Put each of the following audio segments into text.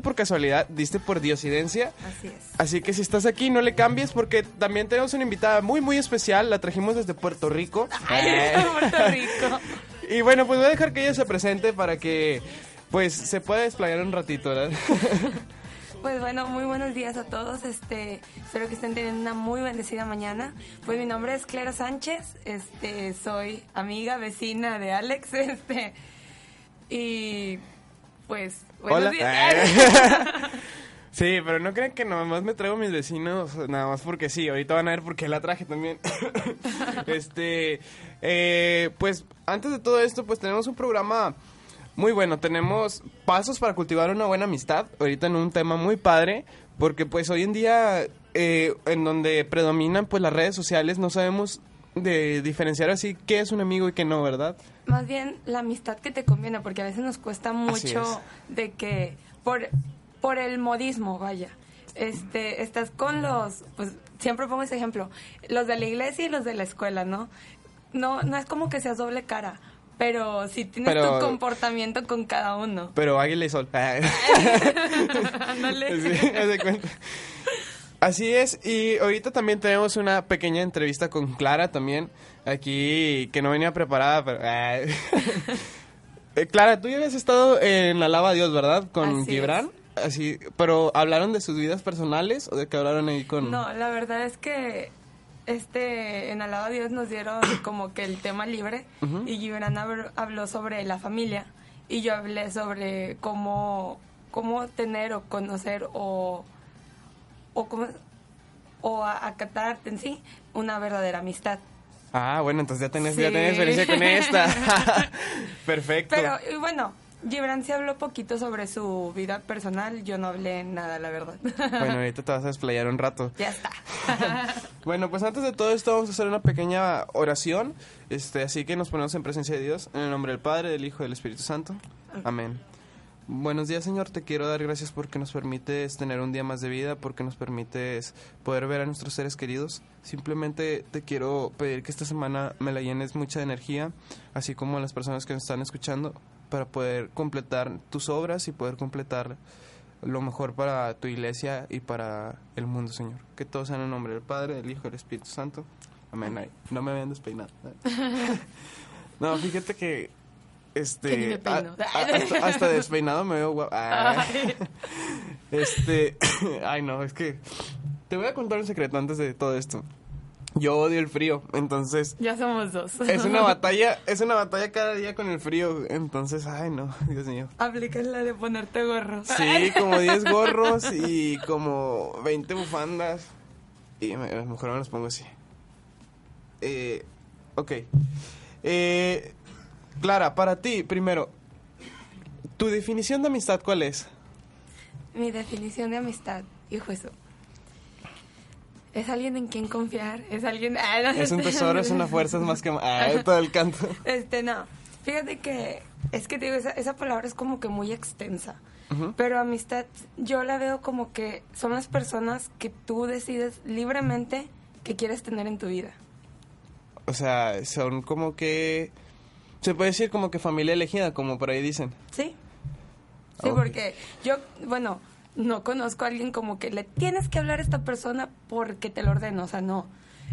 diste por casualidad, diste por diosidencia. Así es. Así que si estás aquí, no le cambies porque también tenemos una invitada muy, muy especial. La trajimos desde Puerto Rico. Ay, Eh, Puerto Rico. y bueno, pues voy a dejar que ella se presente para que pues se pueda desplayar un ratito, ¿verdad? Pues bueno, muy buenos días a todos. Este, espero que estén teniendo una muy bendecida mañana. Pues mi nombre es Clara Sánchez. Este, soy amiga, vecina de Alex. Este, y pues buenos Hola. días. Sí, pero no crean que nomás me traigo mis vecinos, nada más porque sí, ahorita van a ver por qué la traje también. este, eh, pues antes de todo esto, pues tenemos un programa muy bueno, tenemos pasos para cultivar una buena amistad, ahorita en un tema muy padre, porque pues hoy en día, eh, en donde predominan pues las redes sociales, no sabemos de diferenciar así qué es un amigo y qué no, ¿verdad? Más bien la amistad que te conviene, porque a veces nos cuesta mucho de que por por el modismo, vaya. Este, estás con los, pues siempre pongo ese ejemplo, los de la iglesia y los de la escuela, ¿no? No, no es como que seas doble cara, pero sí tienes Pero- tu comportamiento con cada uno. Pero águila y sol. Ándale. Sí, haz de cuenta. Así es, y ahorita también tenemos una pequeña entrevista con Clara también, aquí que no venía preparada, pero... ah. Eh, Clara, tú ya habías estado en la Lava Dios, ¿verdad? Con Así Gibran. Así, pero ¿hablaron de sus vidas personales o de que hablaron ahí con...? No, la verdad es que este en Alaba Dios nos dieron como que el tema libre y Gibran habl- habló sobre la familia y yo hablé sobre cómo cómo tener o conocer o o o a- acatar en sí una verdadera amistad. Ah, bueno, entonces ya tenés, ya Sí. tenés experiencia con esta. Perfecto. Pero y bueno, Gibran sí habló poquito sobre su vida personal, yo no hablé nada, la verdad. Bueno, ahorita te vas a desplayar un rato. ya está. Bueno, pues antes de todo esto vamos a hacer una pequeña oración, este, así que nos ponemos en presencia de Dios, en el nombre del Padre, del Hijo y del Espíritu Santo. Amén. Buenos días, Señor. Te quiero dar gracias porque nos permites tener un día más de vida, porque nos permites poder ver a nuestros seres queridos. Simplemente te quiero pedir que esta semana me la llenes mucha energía, así como a las personas que nos están escuchando, para poder completar tus obras y poder completar lo mejor para tu iglesia y para el mundo, Señor. Que todo sea en el nombre del Padre, del Hijo y del Espíritu Santo. Amén. No me vean despeinado. No, fíjate que este Que ni me peino. a- a- hasta, hasta despeinado me veo guapo. Ah. Este, ay no, es que te voy a contar un secreto antes de todo esto. Yo odio el frío, entonces Ya somos dos. es una batalla, es una batalla cada día con el frío, entonces, ay no, Dios mío. Aplicas la de ponerte gorro. Sí, como 10 gorros y como 20 bufandas. Y me- mejor me los pongo así. Eh, ok. Eh, Clara, para ti, primero, ¿tu definición de amistad cuál es? Mi definición de amistad, hijo eso. Es alguien en quien confiar, es alguien... Ah, no, Es un este- tesoro, es una fuerza, es más que... Ah, todo el canto. Este, no. Fíjate que es que te digo, esa, esa palabra es como que muy extensa. Pero amistad, yo la veo como que son las personas que tú decides libremente que quieres tener en tu vida. O sea, son como que... Se puede decir como que familia elegida, como por ahí dicen. ¿Sí? Sí, porque yo, bueno, no conozco a alguien como que le tienes que hablar a esta persona porque te lo ordeno, o sea, no.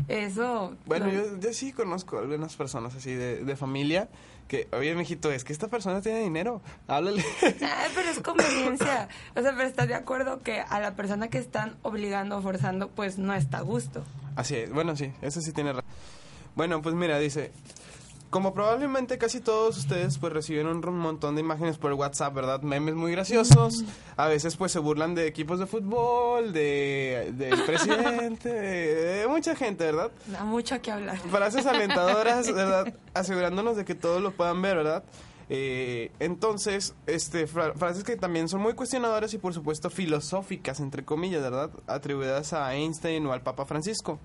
Eso... Bueno, no. yo, yo sí conozco algunas personas así de, de familia que, oye, mijito, es que esta persona tiene dinero, háblale. Ah, pero es conveniencia. O sea, pero estás de acuerdo que a la persona que están obligando o forzando, pues no está a gusto. Así es, bueno, sí, eso sí tiene razón. Bueno, pues mira, dice, como probablemente casi todos ustedes pues reciben un montón de imágenes por WhatsApp, ¿verdad? Memes muy graciosos. A veces pues se burlan de equipos de fútbol, de del presidente, de, de mucha gente, ¿verdad? Da mucho que hablar. Frases alentadoras, ¿verdad? Asegurándonos de que todos lo puedan ver, ¿verdad? Eh, entonces, este, fra- frases que también son muy cuestionadoras y por supuesto filosóficas, entre comillas, ¿verdad? Atribuidas a Einstein o al Papa Francisco.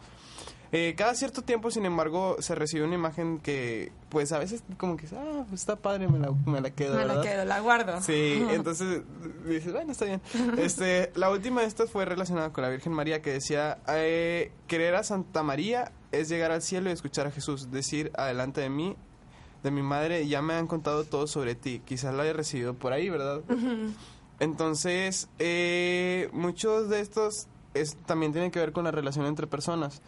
Eh, cada cierto tiempo, sin embargo, se recibe una imagen que, pues a veces como que, ah, pues está padre, me la, me la quedo, Me la quedo, la guardo. Sí, entonces dices, bueno, está bien. Este, la última de estas fue relacionada con la Virgen María que decía, eh, querer a Santa María es llegar al cielo y escuchar a Jesús, decir adelante de mí, de mi madre, ya me han contado todo sobre ti, quizás lo haya recibido por ahí, ¿verdad? Entonces, eh, muchos de estos es, también tienen que ver con la relación entre personas.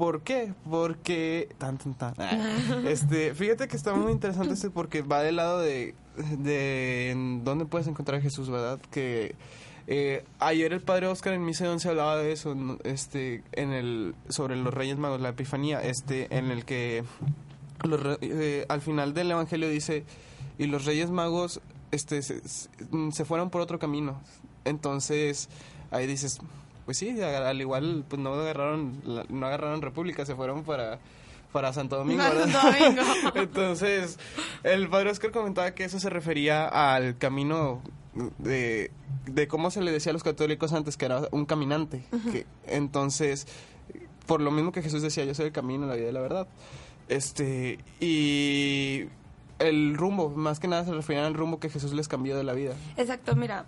¿Por qué? Porque... Tan, tan, tan. Ah, Este, fíjate que está muy interesante este porque va del lado de, de en dónde puedes encontrar a Jesús, ¿verdad? Que eh, ayer el padre Oscar en Misa de Once hablaba de eso, este, en el, sobre los Reyes Magos, la Epifanía, este, en el que los eh, al final del Evangelio dice, y los Reyes Magos este, se, se fueron por otro camino. Entonces, ahí dices, pues sí, al igual pues no agarraron, no agarraron República, se fueron para, para Santo Domingo, Para. Santo Domingo. Entonces, el padre Oscar comentaba que eso se refería al camino de, de cómo se le decía a los católicos antes, que era un caminante. que, entonces, por lo mismo que Jesús decía, yo soy el camino, la vida y la verdad. Este, y el rumbo, más que nada se referían al rumbo que Jesús les cambió de la vida. Exacto, mira,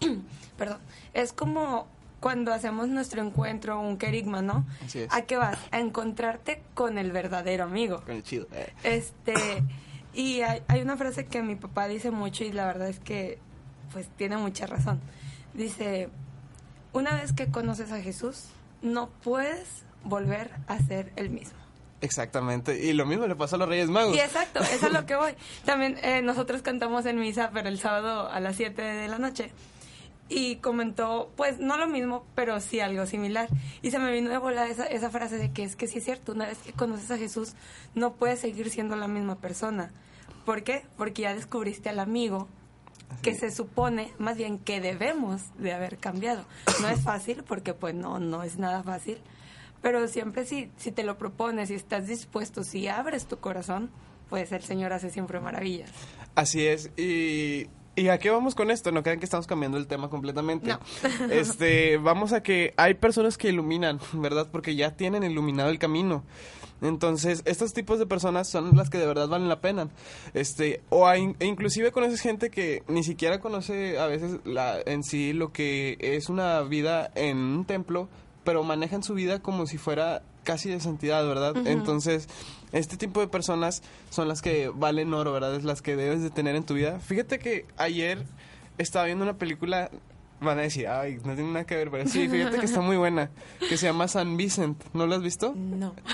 perdón, es como cuando hacemos nuestro encuentro, un querigma, ¿no? Así es. ¿A qué vas? A encontrarte con el verdadero amigo. Con el chido. eh. Este, y hay, hay una frase que mi papá dice mucho y la verdad es que, pues, tiene mucha razón. Dice, una vez que conoces a Jesús, no puedes volver a ser el mismo. Exactamente. Y lo mismo le pasó a los Reyes Magos. Y exacto, eso es lo que voy. También eh, nosotros cantamos en misa, pero el sábado a las 7 de la noche. Y comentó, pues no lo mismo, pero sí algo similar. Y se me vino de bola esa, esa frase de que es que sí es cierto, una vez que conoces a Jesús, no puedes seguir siendo la misma persona. ¿Por qué? Porque ya descubriste al amigo que se supone, más bien que debemos de haber cambiado. No es fácil, porque pues no, no es nada fácil. Pero siempre si, si te lo propones, si estás dispuesto, si abres tu corazón, pues el Señor hace siempre maravillas. Así es. Y, ¿y a qué vamos con esto? No crean que estamos cambiando el tema completamente. No. este, vamos a que hay personas que iluminan, ¿verdad? Porque ya tienen iluminado el camino. Entonces, estos tipos de personas son las que de verdad valen la pena. Este, o hay, e inclusive conoces gente que ni siquiera conoce a veces la, en sí lo que es una vida en un templo, pero manejan su vida como si fuera casi de santidad, ¿verdad? Entonces, este tipo de personas son las que valen oro, ¿verdad? Es las que debes de tener en tu vida. Fíjate que ayer estaba viendo una película, van a decir, ay, no tiene nada que ver, pero sí, fíjate que está muy buena, que se llama San Vicent, ¿no la has visto? No.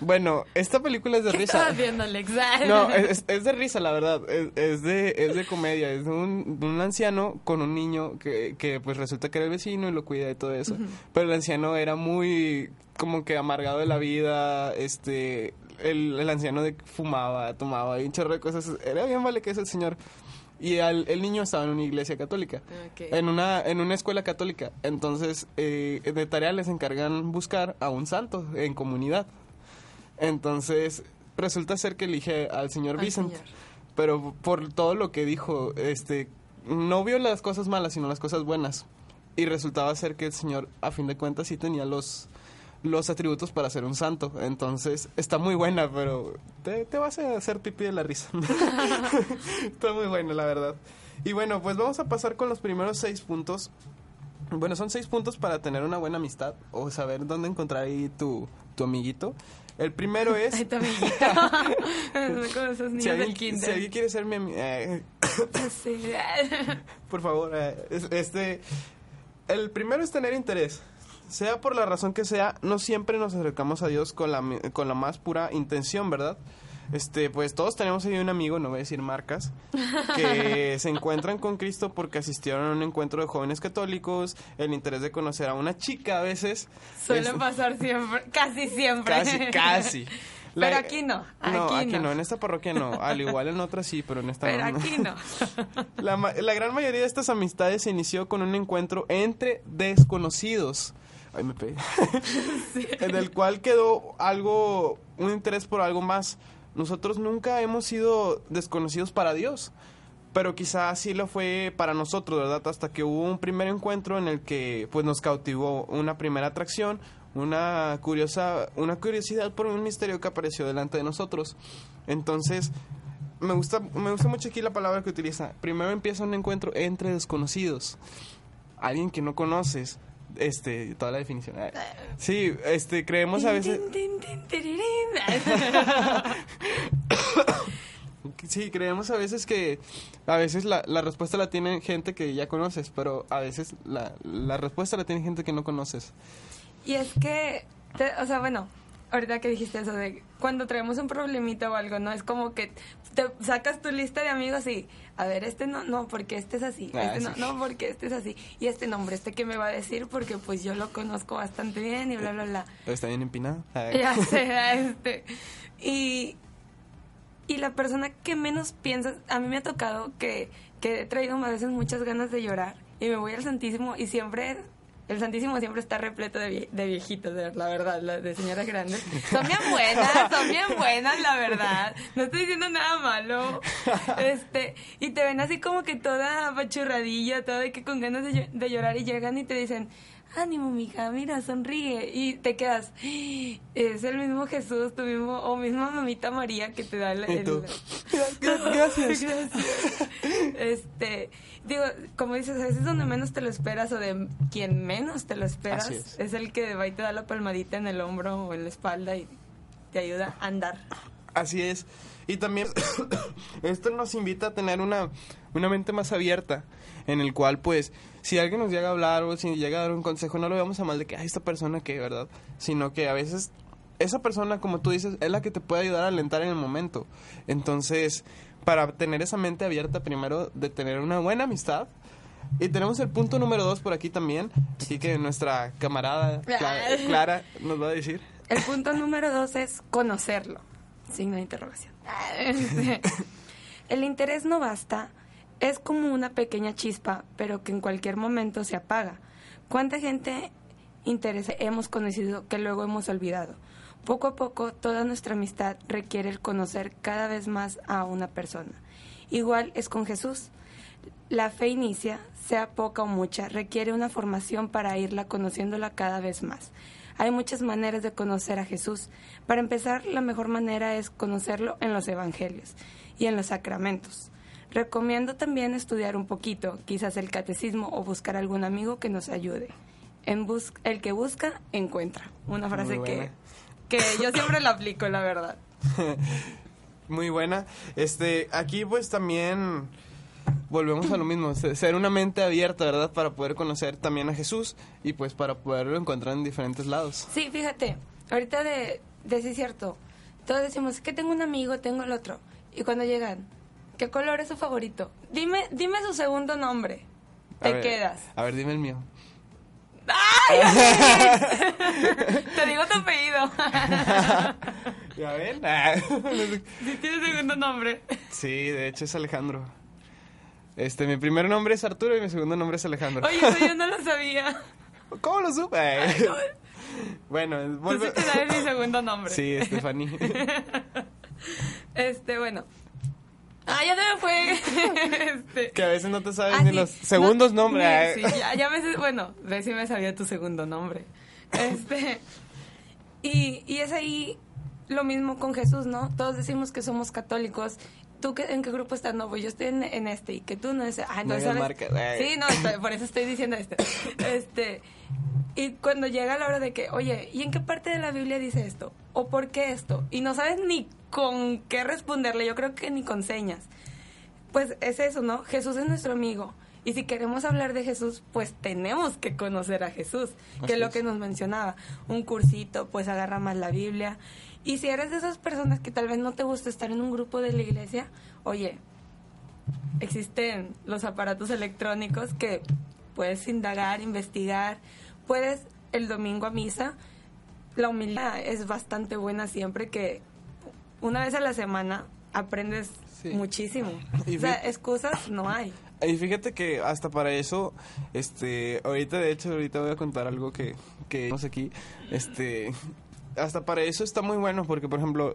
Bueno, esta película es de ¿Qué risa. estabas viendo, Alex? No, es, es de risa, la verdad. Es, es de, es de comedia. Es de un, un anciano con un niño que, que, pues, resulta que era el vecino y lo cuida y todo eso. Pero el anciano era muy, como que amargado de la vida. Este, el, el anciano de, fumaba, tomaba y un chorro de cosas. Era bien vale que es el señor. Y al- el niño estaba en una iglesia católica. Ok. En una, en una escuela católica. Entonces, eh, de tarea les encargan buscar a un santo en comunidad. Entonces, resulta ser que elige al señor Al Vicent. señor. Pero por todo lo que dijo, este, no vio las cosas malas, sino las cosas buenas. Y resultaba ser que el señor, a fin de cuentas, sí tenía los, los atributos para ser un santo. Entonces, está muy buena, pero te, te vas a hacer pipí de la risa. está muy buena, la verdad. Y bueno, pues vamos a pasar con los primeros seis puntos. Bueno, son seis puntos para tener una buena amistad o saber dónde encontrar ahí tu, tu amiguito. El primero es... Ay, tu amiguito. Esos niños si, del alguien, kinder. si alguien quiere ser mi ami- eh, por favor, eh, es- este, el primero es tener interés. Sea por la razón que sea, no siempre nos acercamos a Dios con la, con la más pura intención, ¿verdad? Este, pues todos tenemos ahí un amigo, no voy a decir marcas, que se encuentran con Cristo porque asistieron a un encuentro de jóvenes católicos, el interés de conocer a una chica a veces. Suele Es- pasar siempre, casi siempre. Casi, casi. La- Pero aquí no, no, aquí aquí no. no. en esta parroquia no. Al igual en otras sí, pero en esta Pero no. aquí no. La gran mayoría de estas amistades se inició con un encuentro entre desconocidos. Ay, me pegué. En el cual quedó algo, un interés por algo más. Nosotros nunca hemos sido desconocidos para Dios, pero quizá así lo fue para nosotros, ¿verdad? Hasta que hubo un primer encuentro en el que pues nos cautivó una primera atracción, una curiosa, una curiosidad por un misterio que apareció delante de nosotros. Entonces, me gusta, me gusta mucho aquí la palabra que utiliza. Primero empieza un encuentro entre desconocidos. Alguien que no conoces. Este, toda la definición. Ah, Sí, este, creemos a veces. Sí, creemos a veces que a veces la, la respuesta la tiene gente que ya conoces, pero a veces la, la respuesta la tiene gente que no conoces. Y es que, te- o sea, bueno, ahorita que dijiste eso de cuando traemos un problemita o algo, ¿no? Es como que te sacas tu lista de amigos y, a ver, este no, no, porque este es así, Ah, este no, sí. no, porque este es así, y este nombre, este que me va a decir, porque pues yo lo conozco bastante bien y bla, bla, bla. Está bien empinado. Ya sé, este. Y, y la persona que menos piensas, a mí me ha tocado que, que he traído a veces muchas ganas de llorar y me voy al Santísimo y siempre, el Santísimo siempre está repleto de, vie- de viejitos, de- la verdad, la- de señoras grandes. Son bien buenas, son bien buenas, la verdad. No estoy diciendo nada malo. Este, y te ven así como que toda apachurradilla, toda de que con ganas de llorar y llegan y te dicen, ánimo, mija, mira, sonríe. Y te quedas, es el mismo Jesús, tu mismo, o misma mamita María que te da el... Y tú, el- "Gra- gracias. Gracias. Este, digo, como dices, a veces donde menos te lo esperas o de quien menos te lo esperas es. es. el que va y te da la palmadita en el hombro o en la espalda y te ayuda a andar. Así es. Y también esto nos invita a tener una, una mente más abierta, en el cual pues si alguien nos llega a hablar o si llega a dar un consejo, no lo veamos a mal de que, ay, esta persona que, ¿verdad? Sino que a veces esa persona, como tú dices, es la que te puede ayudar a alentar en el momento. Entonces, para tener esa mente abierta, primero de tener una buena amistad. Y tenemos el punto número dos por aquí también, así que nuestra camarada Clara, Clara nos va a decir. El punto número dos es conocerlo. Signo de interrogación. El interés no basta. Es como una pequeña chispa, pero que en cualquier momento se apaga. ¿Cuánta gente interés hemos conocido que luego hemos olvidado? Poco a poco, toda nuestra amistad requiere el conocer cada vez más a una persona. Igual es con Jesús. La fe inicia, sea poca o mucha, requiere una formación para irla conociéndola cada vez más. Hay muchas maneras de conocer a Jesús. Para empezar, la mejor manera es conocerlo en los evangelios y en los sacramentos. Recomiendo también estudiar un poquito, quizás el catecismo o buscar algún amigo que nos ayude. En bus el que busca, encuentra. Una frase que, que yo siempre la aplico, la verdad. Muy buena. Este, aquí pues también volvemos a lo mismo, se- ser una mente abierta, ¿verdad? Para poder conocer también a Jesús y pues para poderlo encontrar en diferentes lados. Sí, fíjate, ahorita de, de sí es cierto, todos decimos que tengo un amigo, tengo el otro. Y cuando llegan, ¿qué color es su favorito? Dime, dime su segundo nombre. A Te ver, quedas. A ver, dime el mío. ¡Ay! Te digo tu apellido. ¿Ya ven? Ah. Si tiene segundo nombre. sí, de hecho es Alejandro. Este, mi primer nombre es Arturo y mi segundo nombre es Alejandro. Oye, eso yo no lo sabía. ¿Cómo lo supe? bueno, Tú sí vuelve. te sabes mi segundo nombre. Sí, Stephanie. Este, bueno. Ah, ya se me fue. Este. que a veces no te sabes Ah, ni sí. los segundos No, nombres. sí, ya, ya me bueno, ve si me sabía tu segundo nombre. Este, y, y es ahí lo mismo con Jesús, ¿no? Todos decimos que somos católicos. ¿Tú qué, en qué grupo estás? No, pues yo estoy en, en este y que tú no es... Ah, No entonces, ¿sabes? marcas. Sí, no, estoy- por eso estoy diciendo esto. Este, y cuando llega la hora de que, oye, ¿y en qué parte de la Biblia dice esto? ¿O por qué esto? Y no sabes ni con qué responderle, yo creo que ni con señas. Pues es eso, ¿no? Jesús es nuestro amigo. Y si queremos hablar de Jesús, pues tenemos que conocer a Jesús, Así que es lo que nos mencionaba. Un cursito, pues agarra más la Biblia. Y si eres de esas personas que tal vez no te gusta estar en un grupo de la iglesia, oye, existen los aparatos electrónicos que puedes indagar, investigar, puedes el domingo a misa. La humildad es bastante buena siempre que una vez a la semana aprendes Sí. muchísimo. Y o sea, excusas no hay. Y fíjate que hasta para eso, este, ahorita de hecho, ahorita voy a contar algo que, que aquí, este, hasta para eso está muy bueno, porque por ejemplo,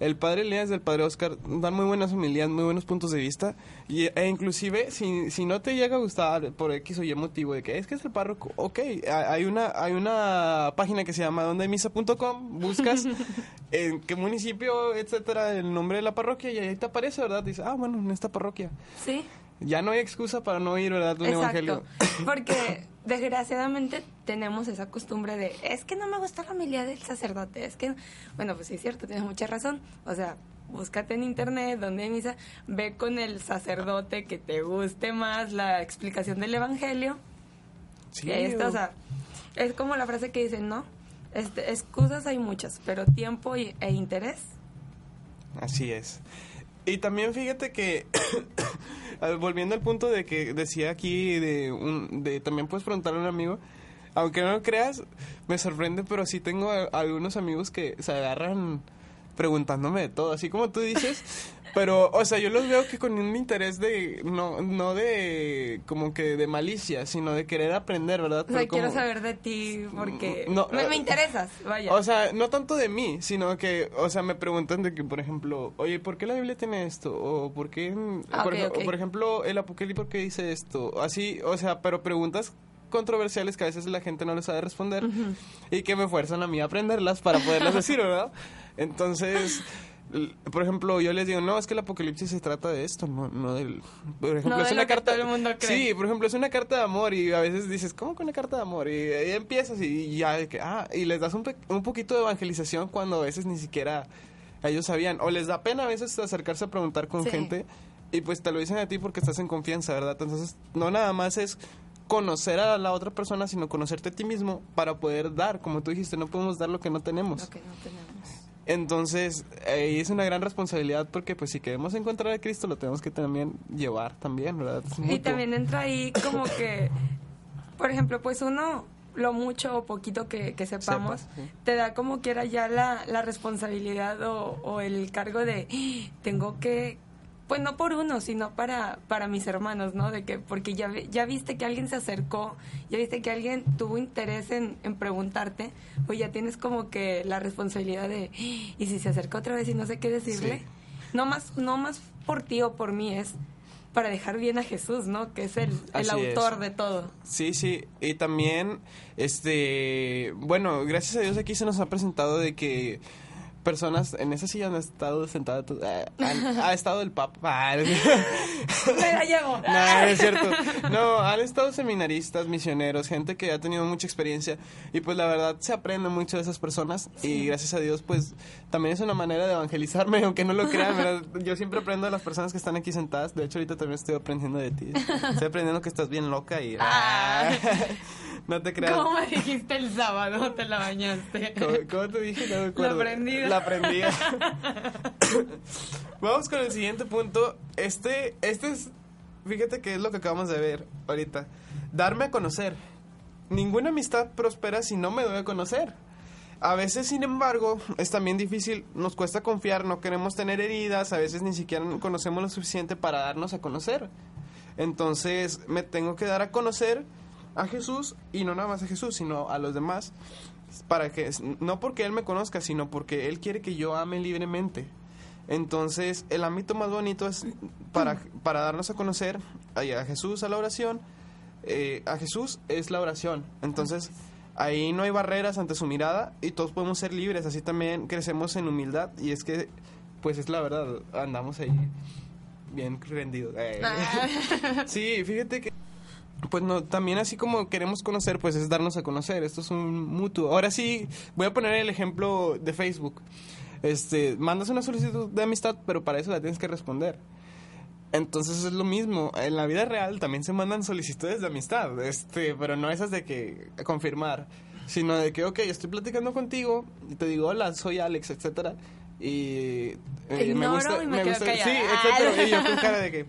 el padre Elías y el padre Oscar dan muy buenas humildades, muy buenos puntos de vista, y, e inclusive, si, si no te llega a gustar por X o Y motivo de que es que es el párroco, ok, ha- hay una, hay una página que se llama dondeymisa.com, buscas en qué municipio, etcétera, el nombre de la parroquia, y ahí te aparece, ¿verdad? Dices, ah, bueno, en esta parroquia. Sí, Ya no hay excusa para no ir, ¿verdad? Un evangelio. exacto. Porque desgraciadamente tenemos esa costumbre de, es que no me gusta la humildad del sacerdote, es que, bueno, pues sí es cierto, tienes mucha razón. O sea, búscate en internet donde hay misa, ve con el sacerdote que te guste más la explicación del evangelio. Sí, Y ahí está, o sea, es como la frase que dicen, ¿no? Este, excusas hay muchas, pero tiempo y- e interés. Así es. Y también fíjate que, volviendo al punto de que decía aquí, de, un, de también puedes preguntarle a un amigo, aunque no lo creas, me sorprende, pero sí tengo algunos amigos que se agarran preguntándome de todo, así como tú dices, pero, o sea, yo los veo que con un interés de, no, no de, como que de malicia, sino de querer aprender, ¿verdad? O sea, Pero quiero como- saber de ti porque No, me, eh, me interesas, vaya. O sea, no tanto de mí, sino que, o sea, me preguntan de que, por ejemplo, oye, ¿por qué la Biblia tiene esto? O ¿por qué, Ah, por, ok, ej- ok. o, por ejemplo, el Apocalipsis, ¿por qué dice esto? Así, o sea, pero preguntas controversiales que a veces la gente no les sabe responder y que me fuerzan a mí a aprenderlas para poderlas decir, ¿verdad? Entonces, por ejemplo, yo les digo, no, es que el Apocalipsis se trata de esto, no, no del... Por ejemplo, es una carta... todo el mundo cree. Sí, por ejemplo, es una carta de amor y a veces dices, ¿cómo que una carta de amor? Y ahí empiezas y ya, de que, ah, y les das un, pe- un poquito de evangelización cuando a veces ni siquiera ellos sabían. O les da pena a veces acercarse a preguntar con Sí. gente y pues te lo dicen a ti porque estás en confianza, ¿verdad? Entonces, no nada más es conocer a la otra persona, sino conocerte a ti mismo para poder dar, como tú dijiste, no podemos dar lo que no tenemos. Lo que no tenemos. Entonces, ahí es una gran responsabilidad porque pues si queremos encontrar a Cristo lo tenemos que también llevar también, ¿verdad? Y también entra ahí como que, por ejemplo, pues uno, lo mucho o poquito que, que sepamos, sí. te da como quiera ya la, la responsabilidad o, o el cargo de, "Ah, tengo que, pues no por uno, sino para, para mis hermanos, ¿no? De que, porque ya, ya viste que alguien se acercó, ya viste que alguien tuvo interés en, en preguntarte, pues ya tienes como que la responsabilidad de, "Ah, y si se acerca otra vez y no sé qué decirle, Sí. no más, no más por ti o por mí, es para dejar bien a Jesús, ¿no? Que es el, el es. autor de todo. Sí, sí, y también, este, bueno, gracias a Dios aquí se nos ha presentado de que personas en esa silla han estado sentadas, eh, han- ha estado el Papa. Ah, no, Me la llevo. no es cierto. No, han estado seminaristas, misioneros, gente que ha tenido mucha experiencia y pues la verdad se aprende mucho de esas personas y gracias a Dios pues también es una manera de evangelizarme, aunque no lo crean, ¿verdad? Yo siempre aprendo de las personas que están aquí sentadas, de hecho ahorita también estoy aprendiendo de ti. Estoy aprendiendo que estás bien loca y... Ah. No te creas. ¿Cómo me dijiste el sábado? Te la bañaste. ¿Cómo, cómo te dije? No me acuerdo. aprendida. La aprendida. Vamos con el siguiente punto. Este, este es, fíjate que es lo que acabamos de ver ahorita. Darme a conocer. Ninguna amistad prospera si no me doy a conocer. A veces, sin embargo, es también difícil, nos cuesta confiar, no queremos tener heridas, a veces ni siquiera conocemos lo suficiente para darnos a conocer. Entonces, me tengo que dar a conocer a Jesús y no nada más a Jesús, sino a los demás para que no porque él me conozca, sino porque él quiere que yo ame libremente. Entonces, el ámbito más bonito es para, para darnos a conocer a, a Jesús, a la oración. eh, a Jesús es la oración. Entonces, ahí no hay barreras ante su mirada y todos podemos ser libres. Así también crecemos en humildad y es que, pues es la verdad, andamos ahí bien rendidos. Eh. Sí, fíjate que pues no, también así como queremos conocer, pues es darnos a conocer. Esto es un mutuo. Ahora sí, voy a poner el ejemplo de Facebook. Este, mandas una solicitud de amistad, pero para eso la tienes que responder. Entonces es lo mismo. En la vida real también se mandan solicitudes de amistad, este, pero no esas de que confirmar, sino de que, ok, estoy platicando contigo y te digo, hola, soy Alex, etcétera. Y Te ignoro y me gusta, sí, etcétera. Y yo con cara de que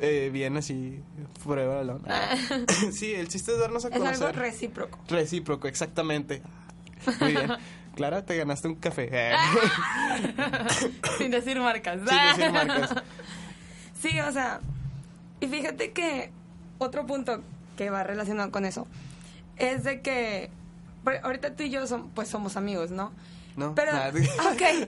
eh, bien así, pruébalo. sí, el chiste es darnos a Es algo conocer. recíproco. Recíproco, exactamente. Muy bien. Clara, te ganaste un café. Sin decir marcas. Sin decir marcas. Sí, o sea, y fíjate que otro punto que va relacionado con eso es de que ahorita tú y yo som- pues somos amigos, ¿no? No, Pero, No ah, no. creas.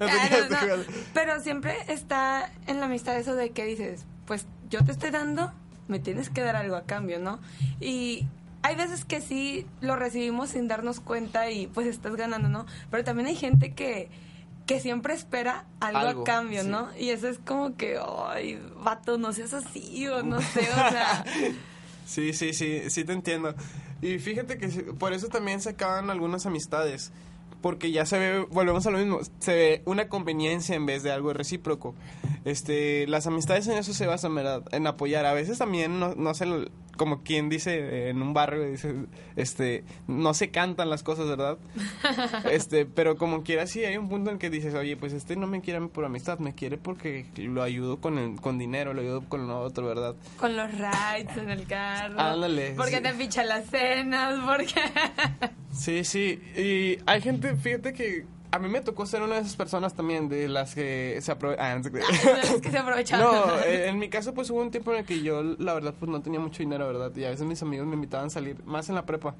pero siempre está en la amistad eso de que dices, pues yo te estoy dando, me tienes que dar algo a cambio, ¿no? Y hay veces que sí lo recibimos sin darnos cuenta y pues estás ganando, ¿no? Pero también hay gente que, que siempre espera algo, Algo, a cambio, sí. ¿no? Y eso es como que, ay, vato, no seas así o no sé, o sea... Sí, sí, sí, sí te entiendo. Y fíjate que por eso también se acaban algunas amistades. Porque ya se ve, volvemos a lo mismo, se ve una conveniencia en vez de algo recíproco. Este, las amistades en eso se basan. En apoyar. A veces también no, no se como quien dice en un barrio, dice, este, no se cantan las cosas, ¿verdad? Este, pero como quiera sí hay un punto en que dices, oye, pues este no me quiere por amistad, me quiere porque lo ayudo con el, con dinero, lo ayudo con lo otro, ¿verdad? Con los rides en el carro. Ándale, Porque sí. te picha las cenas, porque... Sí, sí. Y hay gente, fíjate que a mí me tocó ser una de esas personas también, de las que se se aprovechan. No, eh, en mi caso pues hubo un tiempo en el que yo la verdad pues no tenía mucho dinero, ¿verdad? Y a veces mis amigos me invitaban a salir, más en la prepa,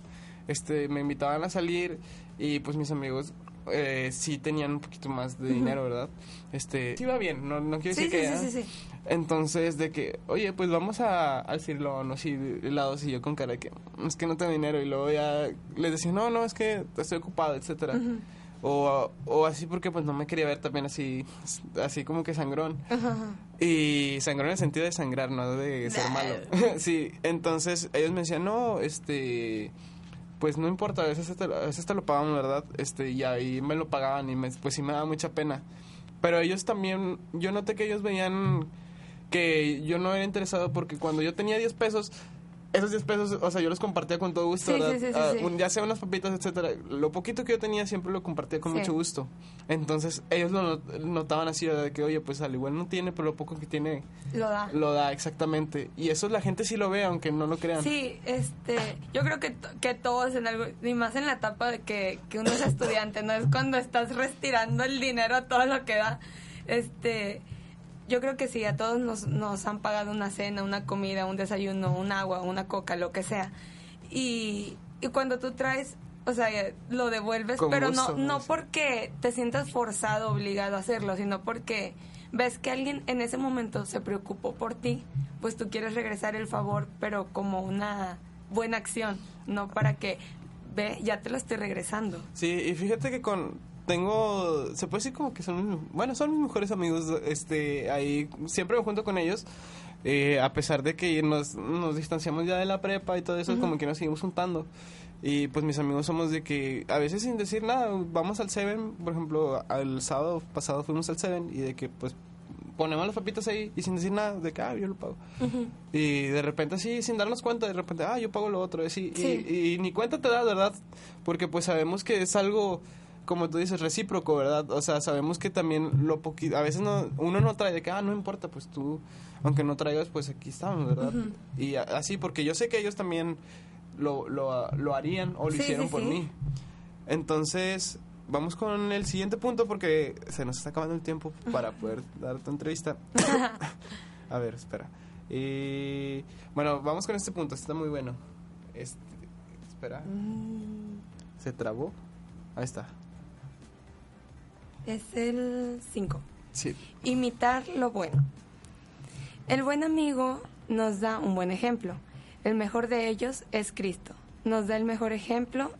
este, me invitaban a salir y pues mis amigos eh, sí tenían un poquito más de dinero, ¿verdad? Este, sí iba bien, no, no quiere Sí, decir sí, que... sí, ah, sí, sí. Entonces, de que, oye, pues vamos a, al Cirlón o así, helados, y yo con cara de que, es que no tengo dinero, y luego ya les decía, no, no, es que estoy ocupado, etcétera. O, o así porque pues no me quería ver también así, así como que sangrón. Y sangrón en el sentido de sangrar, no de ser malo. sí, entonces ellos me decían, no, este, pues no importa, a veces te, a veces te lo pagamos, ¿verdad? Este, y ahí me lo pagaban y me, pues sí me daba mucha pena. Pero ellos también, yo noté que ellos veían que yo no era interesado porque cuando yo tenía 10 pesos, esos 10 pesos, o sea, yo los compartía con todo gusto, Sí, ¿verdad? sí, sí, sí, Ah, un- ya sea unas papitas, etcétera. Lo poquito que yo tenía siempre lo compartía con mucho gusto. Entonces, ellos lo not- notaban así, ¿verdad? De que, oye, pues al igual no tiene, pero lo poco que tiene Lo da. lo da exactamente. Y eso la gente sí lo ve, aunque no lo crean. Sí, este, yo creo que, que todos en algo, y más en la etapa de que, que uno es estudiante, no es cuando estás retirando el dinero a todo lo que da. Este, yo creo que sí, a todos nos, nos han pagado una cena, una comida, un desayuno, un agua, una coca, lo que sea. Y, y cuando tú traes, o sea, lo devuelves, Con pero gusto, no, no porque te sientas forzado, obligado a hacerlo, sino porque ves que alguien en ese momento se preocupó por ti, pues tú quieres regresar el favor, pero como una buena acción, no para que, ve, ya te lo estoy regresando. Sí, y fíjate que con tengo se puede decir como que son bueno son mis mejores amigos este ahí siempre me junto con ellos eh, a pesar de que nos, nos distanciamos ya de la prepa y todo eso como que nos seguimos juntando y pues mis amigos somos de que a veces sin decir nada vamos al Seven por ejemplo el sábado pasado fuimos al Seven y de que pues ponemos las papitas ahí y sin decir nada de que ah yo lo pago y de repente así, sin darnos cuenta, de repente, ah, yo pago lo otro, así, Sí. y, y ni cuenta te da, ¿verdad? Porque pues sabemos que es algo, como tú dices, recíproco, ¿verdad? O sea, sabemos que también lo poquito, a veces no, uno no trae de que, ah, no importa, pues tú, aunque no traigas, pues aquí estamos, ¿verdad? Y así, porque yo sé que ellos también lo, lo, lo harían o lo Sí, hicieron sí, por sí. mí. Entonces, vamos con el siguiente punto porque se nos está acabando el tiempo para poder dar tu entrevista. A ver, espera. Y bueno, vamos con este punto, está muy bueno. Este, espera, ¿se trabó? Ahí está. Es el 5. Sí. Imitar lo bueno. El buen amigo nos da un buen ejemplo. El mejor de ellos es Cristo. Nos da el mejor ejemplo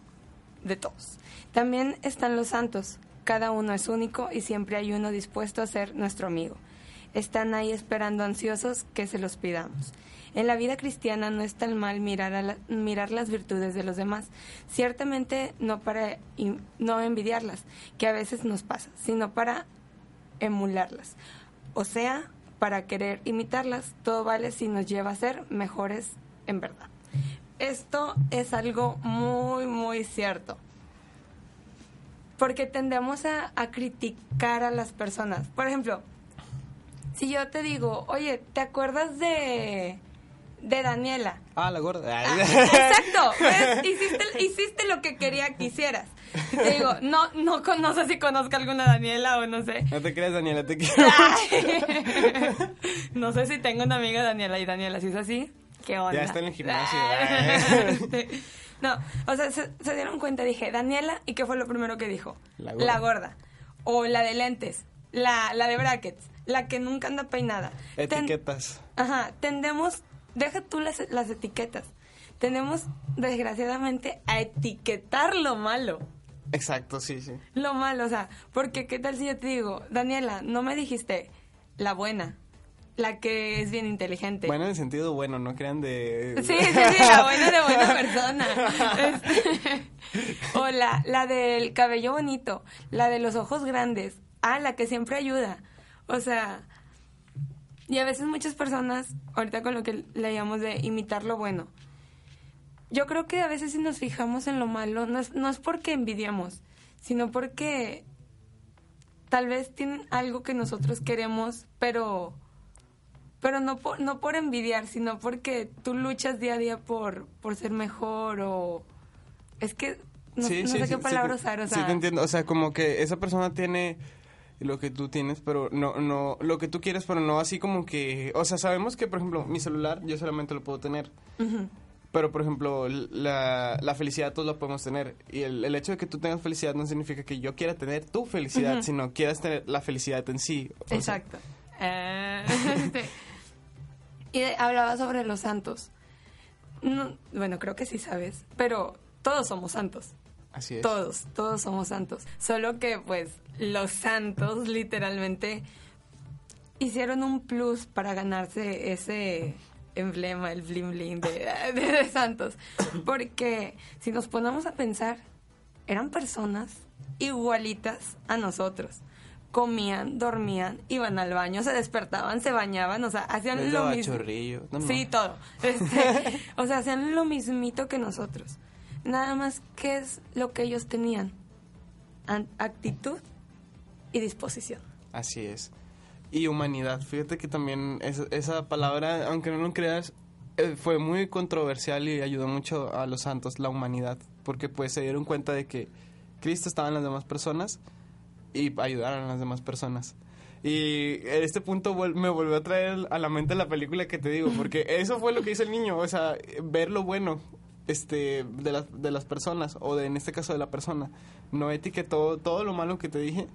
de todos. También están los santos. Cada uno es único y siempre hay uno dispuesto a ser nuestro amigo. Están ahí esperando ansiosos que se los pidamos. En la vida cristiana no es tan mal mirar, a mirar las virtudes de los demás. Ciertamente no para no envidiarlas, que a veces nos pasa, sino para emularlas. O sea, para querer imitarlas, todo vale si nos lleva a ser mejores en verdad. Esto es algo muy, muy cierto. Porque tendemos a criticar a las personas. Por ejemplo, si yo te digo, oye, ¿te acuerdas de, de Daniela? Ah, la gorda. Ah, exacto. Hiciste, hiciste lo que quería que hicieras. Te digo, no, no, no sé si conozco alguna Daniela o no sé. No te creas, Daniela, te quiero. No sé si tengo una amiga Daniela y Daniela, si es así, ¿qué onda? Ya está en el gimnasio. Sí. no, o sea, se, se dieron cuenta, dije, Daniela, ¿y qué fue lo primero que dijo? La gorda. gorda. O la de lentes, la, la de brackets, la que nunca anda peinada. Ten- Etiquetas. Ajá, tendemos, deja tú las, las etiquetas, tendemos desgraciadamente a etiquetar lo malo. Exacto, sí, sí. Lo malo, o sea, porque qué tal si yo te digo, Daniela, no me dijiste la buena, la que es bien inteligente. Bueno, en el sentido bueno, no crean de... Sí, sí, sí, la buena de buena persona. Este, O la, la del cabello bonito, la de los ojos grandes. Ah, la que siempre ayuda. O sea, y a veces muchas personas, ahorita con lo que leíamos de imitar lo bueno, yo creo que a veces si nos fijamos en lo malo, no es, no es porque envidiamos, sino porque tal vez tienen algo que nosotros queremos, pero pero no por, no por envidiar, sino porque tú luchas día a día por, por ser mejor o... Es que no, Sí, no sí, sé sí, qué palabra usar, o sí te entiendo. O sea, como que esa persona tiene lo que tú tienes, pero no, no, lo que tú quieres, pero no así como que, o sea, sabemos que, por ejemplo, mi celular yo solamente lo puedo tener, pero, por ejemplo, la, la felicidad todos la podemos tener, y el, el hecho de que tú tengas felicidad no significa que yo quiera tener tu felicidad, Ujú. sino quieras tener la felicidad en sí. O Exacto. Eh, este, y hablaba sobre los santos. No, bueno, creo que sí sabes, pero todos somos santos. Así es. Todos, todos somos santos. Solo que, pues, los santos literalmente hicieron un plus para ganarse ese emblema, el bling bling de, de- de santos. Porque si nos ponemos a pensar, eran personas igualitas a nosotros. Comían, dormían, iban al baño, se despertaban, se bañaban, o sea, hacían lo mismo. no. Sí, todo. Este, o sea, hacían lo mismito que nosotros. Nada más, ¿qué es lo que ellos tenían? An- actitud y disposición. Así es. Y humanidad. Fíjate que también esa, esa palabra, aunque no lo creas, eh, fue muy controversial y ayudó mucho a los santos, la humanidad. Porque pues se dieron cuenta de que Cristo estaba en las demás personas y ayudaron a las demás personas. Y en este punto me volvió a traer a la mente la película que te digo, porque eso fue lo que hizo el niño, o sea, ver lo bueno este de las de las personas o de en este caso de la persona. No etiquetó todo lo malo que te dije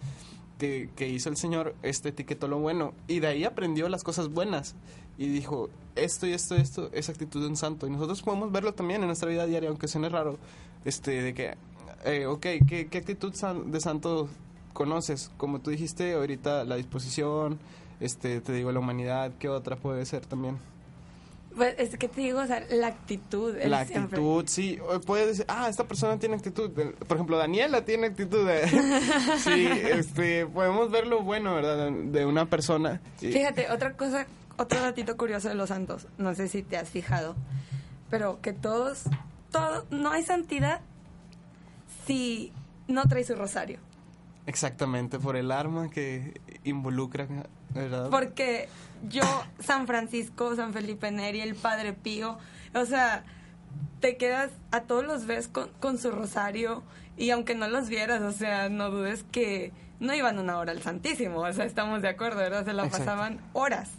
que, que hizo el Señor, este etiquetó lo bueno y de ahí aprendió las cosas buenas y dijo, esto y esto y esto es actitud de un santo y nosotros podemos verlo también en nuestra vida diaria, aunque suene raro, este de que, eh, ¿qué, qué actitud de santo conoces? Como tú dijiste ahorita, la disposición, este te digo, la humanidad, ¿qué otra puede ser también? Pues es que te digo, o sea, la actitud. La siempre- actitud, sí. Puedes decir, ah, esta persona tiene actitud. Por ejemplo, Daniela tiene actitud. sí, este, podemos ver lo bueno, ¿verdad? De una persona. Fíjate, otra cosa, otro datito curioso de los santos, no sé si te has fijado, pero que todos, todo, no hay santidad si no trae su rosario. Exactamente, por el arma que involucra, ¿verdad? Porque yo, San Francisco, San Felipe Neri, el Padre Pío, o sea, te quedas, a todos los ves con, con su rosario y aunque no los vieras, o sea, no dudes que no iban una hora al Santísimo, o sea, estamos de acuerdo, ¿verdad? Se la Exacto. pasaban horas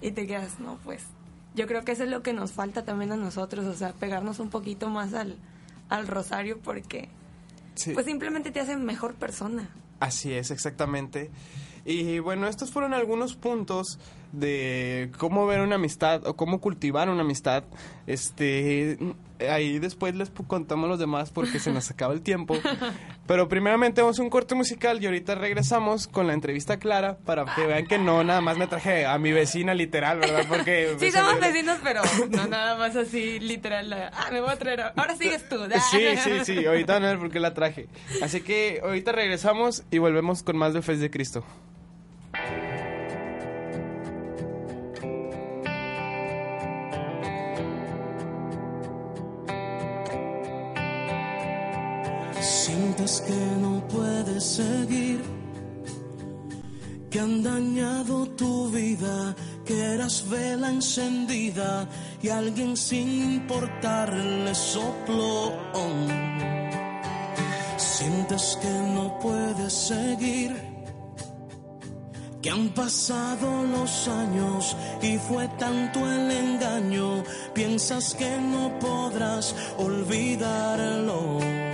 y te quedas, no, pues, yo creo que eso es lo que nos falta también a nosotros, o sea, pegarnos un poquito más al, al rosario porque, Sí. pues, simplemente te hace mejor persona. Así es, exactamente. Y bueno, estos fueron algunos puntos de cómo ver una amistad o cómo cultivar una amistad. Este, ahí después les contamos los demás porque se nos acaba el tiempo. Pero primeramente vamos a un corte musical y ahorita regresamos con la entrevista clara para que vean que no nada más me traje a mi vecina literal, ¿verdad? Porque Sí, somos vecinos, pero no nada más así, literal. Ah, me voy a traer. Ahora sigues tú. Sí, sí, sí, ahorita van a ver por qué la traje. Así que ahorita regresamos y volvemos con más de Fe de Cristo. Sientes que no puedes seguir, que han dañado tu vida, que eras vela encendida y alguien sin importarle sopló. Sientes que no puedes seguir, que han pasado los años y fue tanto el engaño, piensas que no podrás olvidarlo.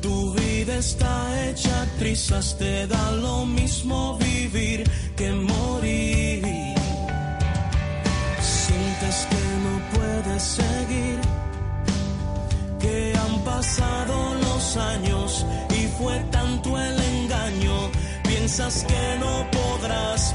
Tu vida está hecha trizas, te da lo mismo vivir que morir. Sientes que no puedes seguir, que han pasado los años y fue tanto el engaño, piensas que no podrás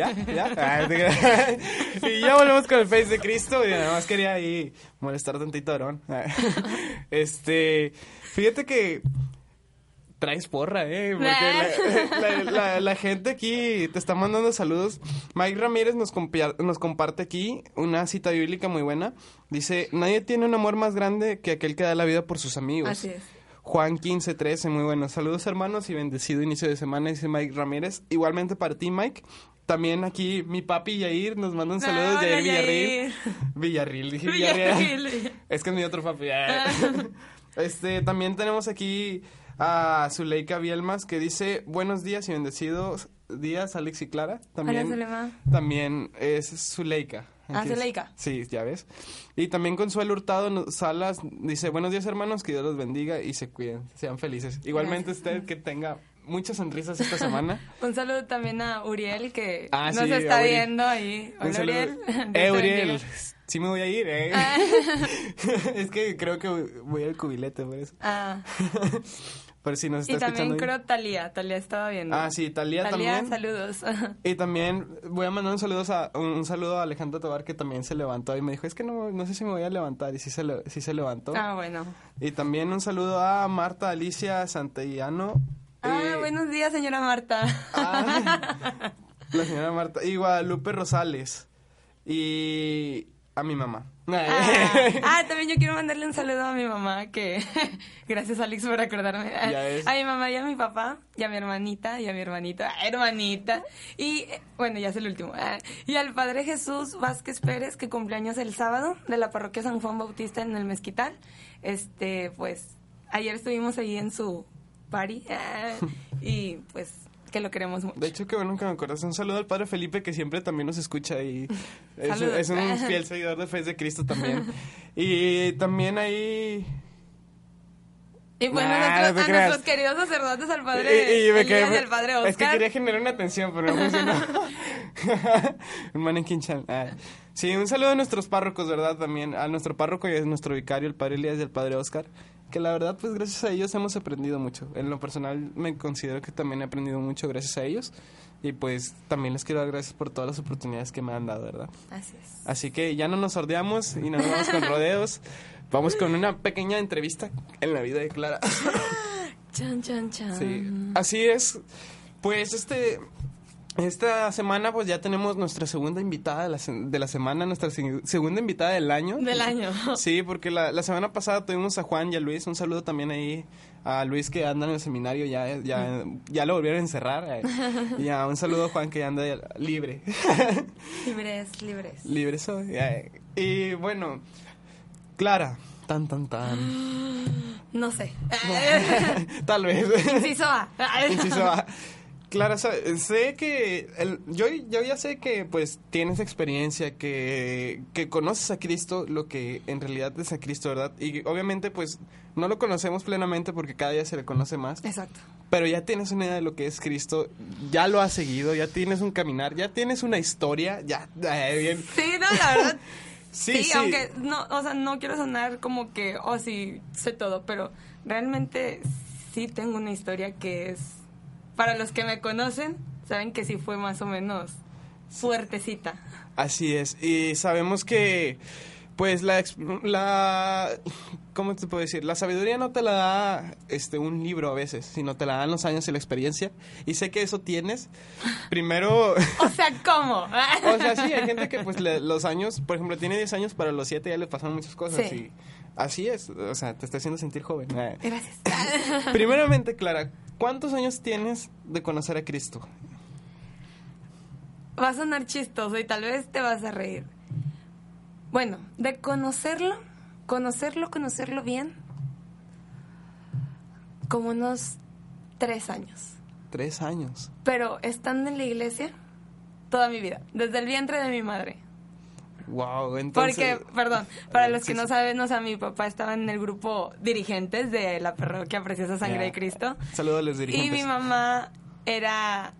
¿Ya? ¿Ya? ¿Ya? Ah, y ya volvemos con el Face de Cristo. Y nada más quería ahí molestar tantito Aarón. Este, fíjate que traes porra, ¿eh? Porque la, la- la- la gente aquí te está mandando saludos. Mike Ramírez nos, compia- nos comparte aquí una cita bíblica muy buena. Dice, nadie tiene un amor más grande que aquel que da la vida por sus amigos. Así es. Juan 15, 13, muy bueno. Saludos hermanos y bendecido inicio de semana, dice Mike Ramírez. Igualmente para ti, Mike. También aquí mi papi Yair nos manda un saludo, Yair Villarreal. Yair. Villarreal, dije Villarreal. Villarreal. Es que es mi otro papi. ah. Este, también tenemos aquí a Zuleika Bielmas que dice, buenos días y bendecidos días, Alex y Clara. También, también es Zuleika. Ah, Zuleika. Sí, ya ves. Y también Consuelo Hurtado no- Salas dice, buenos días hermanos, que Dios los bendiga y se cuiden, sean felices. Igualmente usted que tenga muchas sonrisas esta semana. Un saludo también a Uriel que Ah, nos sí, está Uri. viendo ahí. Un Hola, saludo. Uriel. Eh, Uriel, sí me voy a ir, eh. Ah. es que creo que voy al cubilete por eso. Ah, Por si nos está y también escuchando. creo Talía. Talía estaba viendo. Ah, sí, Talía Talía, también. saludos. Y también voy a mandar un saludo a, un, saludo a Alejandro Tobar que también se levantó y me dijo, es que no, no sé si me voy a levantar. Y sí se, sí se levantó. ah, bueno. Y también un saludo a Marta Alicia Santillano. Ah, Eh, buenos días, señora Marta. ah, la señora Marta. Y Guadalupe Rosales. Y a mi mamá. Ah, ah, también yo quiero mandarle un saludo a mi mamá, que gracias Alex por acordarme. A mi mamá y a mi papá, y a mi hermanita, y a mi hermanito, ah, hermanita. Y eh, bueno, ya es el último. Ah, Y al padre Jesús Vázquez Pérez, que cumpleaños el sábado, de la parroquia San Juan Bautista en el Mezquital. Este, pues, ayer estuvimos ahí en su party, y pues, que lo queremos mucho. De hecho, qué bueno que me acuerdas. Un saludo al padre Felipe, que siempre también nos escucha y es, un fiel seguidor de Fe de Cristo también. Y también ahí... Y bueno, Nah, nuestros- no te a nuestros queridos sacerdotes, al padre Y- y me quedé- al padre Es que Oscar. quería generar una atención, pero no funcionó. un mannequin chan. Ah. Sí, un saludo a nuestros párrocos, ¿verdad? También a nuestro párroco y a nuestro vicario, el padre Elías y el padre Oscar. Que la verdad, pues gracias a ellos hemos aprendido mucho. En lo personal me considero que también he aprendido mucho gracias a ellos. Y pues también les quiero dar gracias por todas las oportunidades que me han dado, ¿verdad? Así es. Así que ya no nos sordeamos y no nos vamos con rodeos. Vamos con una pequeña entrevista en la vida de Clara. Chan, chan, chan. Sí, así es. Pues este esta semana pues ya tenemos nuestra segunda invitada de la, de la semana, nuestra se- segunda invitada del año. Del año. Sí, porque la, la semana pasada tuvimos a Juan y a Luis. Un saludo también ahí a Luis que anda en el seminario, ya, ya, ya lo volvieron a encerrar. eh. Y a un saludo a Juan que ya anda libre. Libres, libres. libre soy. eh. Y bueno, Clara, tan tan tan. No sé. Tal vez. Inciso A. Inciso A. Clara, sé que el- yo, yo ya sé que pues tienes experiencia, que, que conoces a Cristo, lo que en realidad es a Cristo, ¿verdad? Y obviamente pues no lo conocemos plenamente porque cada día se le conoce más, Exacto. pero ya tienes una idea de lo que es Cristo, ya lo has seguido, ya tienes un caminar, ya tienes una historia, ya, eh, bien. Sí, no, la verdad. Sí, Sí, sí. aunque no, o sea, no quiero sonar como que, oh, sí, sé todo, pero realmente sí tengo una historia que es, para los que me conocen, saben que sí fue más o menos fuertecita. Así es, y sabemos que, pues, la, ¿cómo te puedo decir? La sabiduría no te la da este, un libro a veces, sino te la dan los años y la experiencia, y sé que eso tienes. Primero, O sea, ¿cómo? o sea, sí, hay gente que, pues, le- los años, por ejemplo, tiene 10 años, para los 7 ya le pasaron muchas cosas, Sí. y así es, o sea, te está haciendo sentir joven. Gracias. Primeramente, Clara, ¿cuántos años tienes de conocer a Cristo? Va a sonar chistoso y tal vez te vas a reír. Bueno, de conocerlo, conocerlo, conocerlo bien, como unos tres años. Tres años. Pero estando en la iglesia, toda mi vida, desde el vientre de mi madre. Wow, entonces... Porque, perdón, para los que no saben, o sea, mi papá estaba en el grupo dirigentes de la parroquia Preciosa Sangre de Cristo. Saludos a los dirigentes. Y mi mamá era,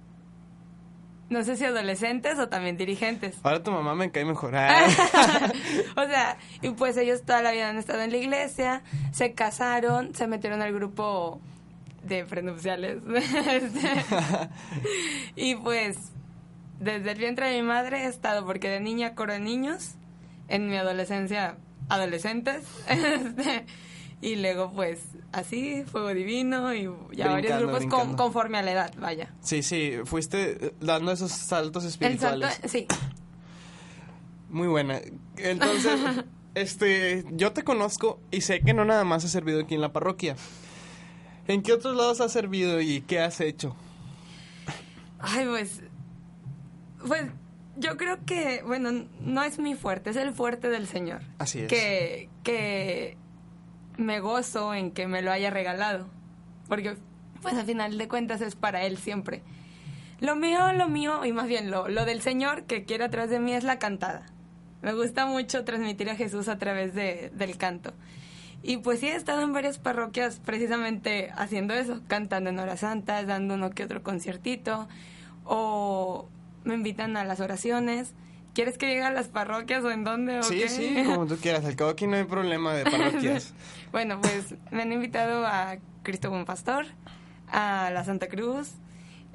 no sé si adolescentes o también dirigentes. Ahora tu mamá me cae mejor. Ah. o sea, y pues ellos toda la vida han estado en la iglesia, se casaron, se metieron al grupo de prenupciales. Este, y pues desde el vientre de mi madre he estado, porque de niña coro de niños, en mi adolescencia adolescentes, este, y luego pues así, Fuego Divino y ya varios grupos con- conforme a la edad, vaya. Sí, sí, fuiste eh, dando esos saltos El espirituales. salto, sí, Muy buena. Entonces, este, yo te conozco y sé que no nada más has servido aquí en la parroquia. ¿En qué otros lados has servido y qué has hecho? Ay, pues. Pues yo creo que, bueno, no es mi fuerte, es el fuerte del Señor. Así es. Que, que me gozo en que me lo haya regalado. Porque, pues al final de cuentas es para Él siempre. Lo mío, lo mío, y más bien lo, lo del Señor que quiere atrás de mí es la cantada. Me gusta mucho transmitir a Jesús a través de, del canto. Y pues sí, he estado en varias parroquias precisamente haciendo eso, cantando en horas santas, dando uno que otro conciertito, o me invitan a las oraciones. ¿Quieres que llegue a las parroquias o en dónde? O Sí, qué? sí, como tú quieras. Al cabo aquí no hay problema de parroquias. bueno, pues me han invitado a Cristo Buen Pastor, a la Santa Cruz,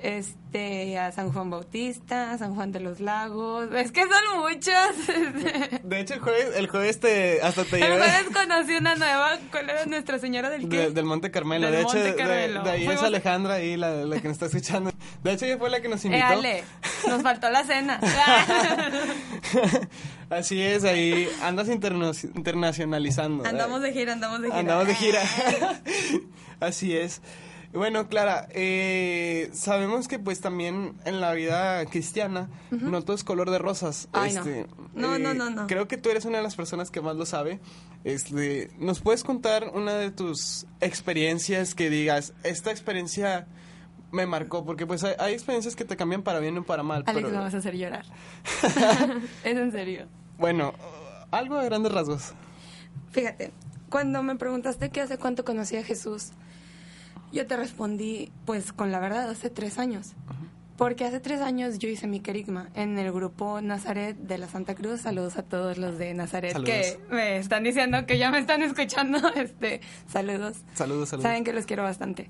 este, a San Juan Bautista, a San Juan de los Lagos. Es que son muchos. De hecho, el jueves, el jueves te, hasta te El llevé jueves conocí una nueva. ¿Cuál era Nuestra Señora del qué? de- del Monte Carmelo. Del de hecho, Monte de- Carmelo. de, ahí es Alejandra, ahí la, la que nos está escuchando. De hecho, ella fue la que nos Eh, invitó. Ale, nos faltó la cena. Así es, ahí andas interno- internacionalizando. andamos de gira, andamos de gira. Andamos de gira. Así es. Bueno, Clara, eh, sabemos que pues también en la vida cristiana no todo es color de rosas. Ay, no. Este, No, no, no, no. Creo que tú eres una de las personas que más lo sabe. Este, ¿Nos puedes contar una de tus experiencias que digas, esta experiencia me marcó? Porque pues hay, hay experiencias que te cambian para bien o para mal. Alex, pero, me vas a hacer llorar. es en serio. Bueno, algo a grandes rasgos. Fíjate, cuando me preguntaste que hace cuánto conocí a Jesús, yo te respondí, pues con la verdad, hace tres años. Porque hace tres años yo hice mi querigma en el grupo Nazaret de la Santa Cruz. Saludos a todos los de Nazaret Saludos. que me están diciendo que ya me están escuchando. Este, saludos. Saludos, saludos. Saben que los quiero bastante.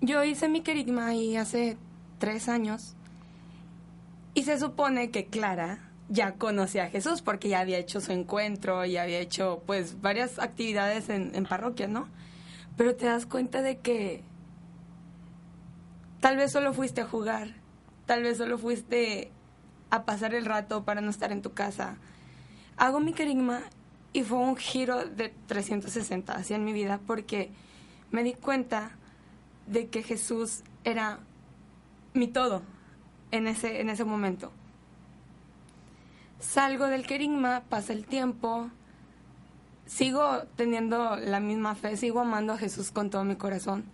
Yo hice mi querigma ahí hace tres años y se supone que Clara ya conocía a Jesús porque ya había hecho su encuentro y había hecho pues varias actividades en, en parroquia, ¿no? Pero te das cuenta de que tal vez solo fuiste a jugar, tal vez solo fuiste a pasar el rato para no estar en tu casa. Hago mi querigma y fue un giro de 360 hacia en mi vida porque me di cuenta de que Jesús era mi todo en ese, en ese momento. Salgo del querigma, pasa el tiempo, sigo teniendo la misma fe, sigo amando a Jesús con todo mi corazón.